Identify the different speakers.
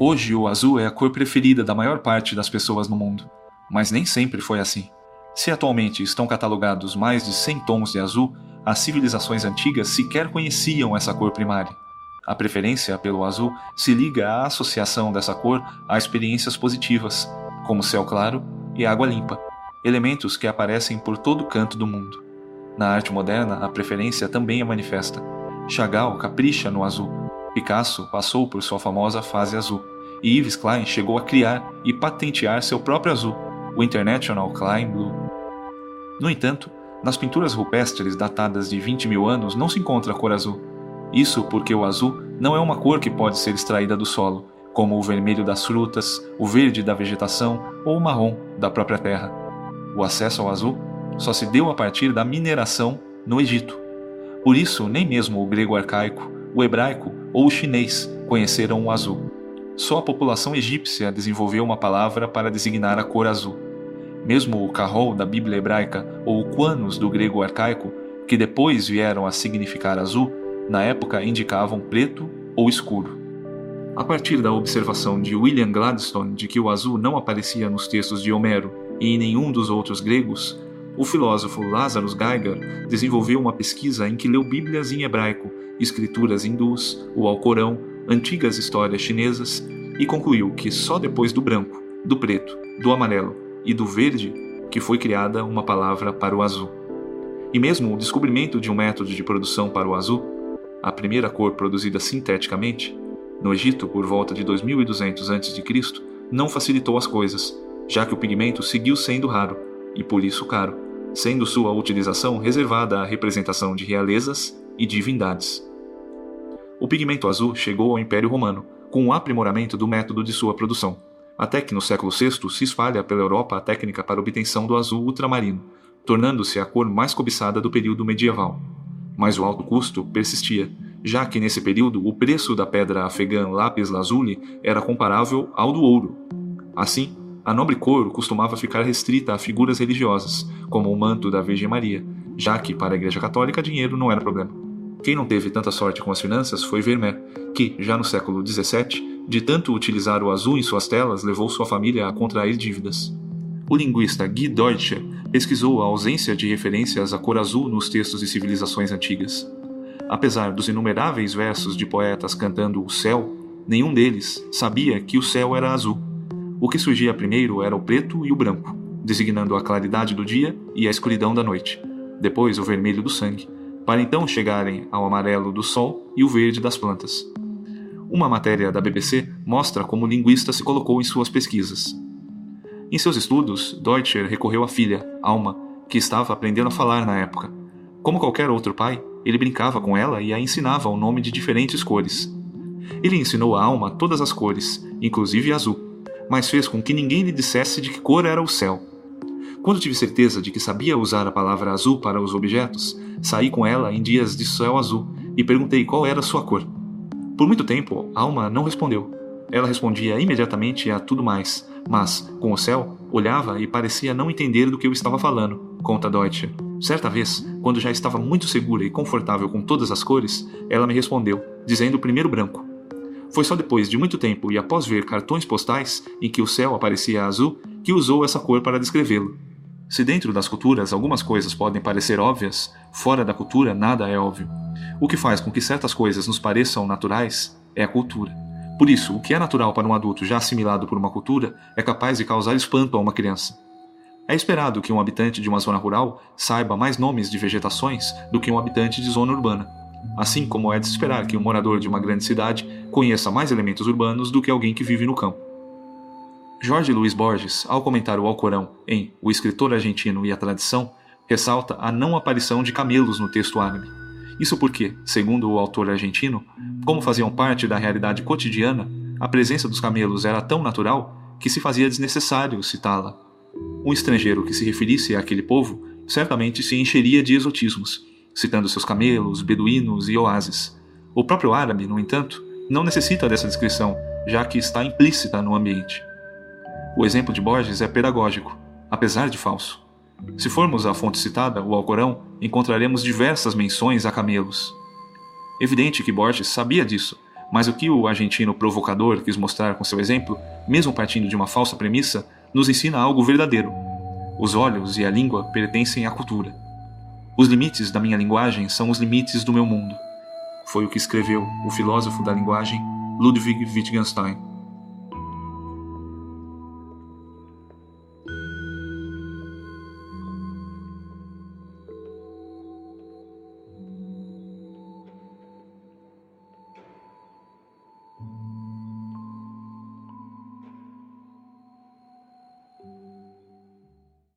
Speaker 1: Hoje o azul é a cor preferida da maior parte das pessoas no mundo, mas nem sempre foi assim. Se atualmente estão catalogados mais de 100 tons de azul, as civilizações antigas sequer conheciam essa cor primária. A preferência pelo azul se liga à associação dessa cor a experiências positivas, como céu claro e água limpa, elementos que aparecem por todo canto do mundo. Na arte moderna, a preferência também é manifesta. Chagall capricha no azul. Picasso passou por sua famosa fase azul. E Yves Klein chegou a criar e patentear seu próprio azul, o International Klein Blue. No entanto, nas pinturas rupestres datadas de 20 mil anos não se encontra a cor azul. Isso porque o azul não é uma cor que pode ser extraída do solo, como o vermelho das frutas, o verde da vegetação ou o marrom da própria terra. O acesso ao azul só se deu a partir da mineração no Egito. Por isso, nem mesmo o grego arcaico, o hebraico ou o chinês conheceram o azul. Só a população egípcia desenvolveu uma palavra para designar a cor azul. Mesmo o Kahol da Bíblia hebraica ou o Quanos do grego arcaico, que depois vieram a significar azul, na época indicavam preto ou escuro. A partir da observação de William Gladstone de que o azul não aparecia nos textos de Homero e em nenhum dos outros gregos, o filósofo Lazarus Geiger desenvolveu uma pesquisa em que leu Bíblias em hebraico, escrituras hindus, o Alcorão, antigas histórias chinesas e concluiu que só depois do branco, do preto, do amarelo e do verde que foi criada uma palavra para o azul. E mesmo o descobrimento de um método de produção para o azul, a primeira cor produzida sinteticamente, no Egito por volta de 2200 a.C., não facilitou as coisas, já que o pigmento seguiu sendo raro e por isso caro, sendo sua utilização reservada à representação de realezas e divindades. O pigmento azul chegou ao Império Romano com o aprimoramento do método de sua produção até que no século VI se espalha pela Europa a técnica para obtenção do azul ultramarino, tornando-se a cor mais cobiçada do período medieval. Mas o alto custo persistia, já que nesse período o preço da pedra afegã lápis lazuli era comparável ao do ouro. Assim, a nobre cor costumava ficar restrita a figuras religiosas, como o manto da Virgem Maria, já que para a Igreja Católica dinheiro não era problema. Quem não teve tanta sorte com as finanças foi Vermeer, que, já no século XVII, de tanto utilizar o azul em suas telas, levou sua família a contrair dívidas. O linguista Guy Deutscher pesquisou a ausência de referências à cor azul nos textos de civilizações antigas. Apesar dos inumeráveis versos de poetas cantando o céu, nenhum deles sabia que o céu era azul. O que surgia primeiro era o preto e o branco, designando a claridade do dia e a escuridão da noite, depois o vermelho do sangue, para então chegarem ao amarelo do sol e o verde das plantas. Uma matéria da BBC mostra como o linguista se colocou em suas pesquisas. Em seus estudos, Deutscher recorreu à filha, Alma, que estava aprendendo a falar na época. Como qualquer outro pai, ele brincava com ela e a ensinava o nome de diferentes cores. Ele ensinou a Alma todas as cores, inclusive azul, mas fez com que ninguém lhe dissesse de que cor era o céu. Quando tive certeza de que sabia usar a palavra azul para os objetos, saí com ela em dias de céu azul e perguntei qual era sua cor. Por muito tempo, Alma não respondeu. Ela respondia imediatamente a tudo mais, mas, com o céu, olhava e parecia não entender do que eu estava falando, conta Deutsche. Certa vez, quando já estava muito segura e confortável com todas as cores, ela me respondeu, dizendo primeiro branco. Foi só depois de muito tempo e após ver cartões postais em que o céu aparecia azul que usou essa cor para descrevê-lo. Se dentro das culturas algumas coisas podem parecer óbvias, fora da cultura nada é óbvio. O que faz com que certas coisas nos pareçam naturais é a cultura. Por isso, o que é natural para um adulto já assimilado por uma cultura é capaz de causar espanto a uma criança. É esperado que um habitante de uma zona rural saiba mais nomes de vegetações do que um habitante de zona urbana, assim como é de se esperar que um morador de uma grande cidade conheça mais elementos urbanos do que alguém que vive no campo. Jorge Luiz Borges, ao comentar o Alcorão em O Escritor Argentino e a Tradição, ressalta a não aparição de camelos no texto árabe. Isso porque, segundo o autor argentino, como faziam parte da realidade cotidiana, a presença dos camelos era tão natural que se fazia desnecessário citá-la. Um estrangeiro que se referisse àquele povo certamente se encheria de exotismos, citando seus camelos, beduínos e oásis. O próprio árabe, no entanto, não necessita dessa descrição, já que está implícita no ambiente. O exemplo de Borges é pedagógico, apesar de falso. Se formos à fonte citada, o Alcorão, encontraremos diversas menções a camelos. Evidente que Borges sabia disso, mas o que o argentino provocador quis mostrar com seu exemplo, mesmo partindo de uma falsa premissa, nos ensina algo verdadeiro. Os olhos e a língua pertencem à cultura. Os limites da minha linguagem são os limites do meu mundo foi o que escreveu o filósofo da linguagem Ludwig Wittgenstein.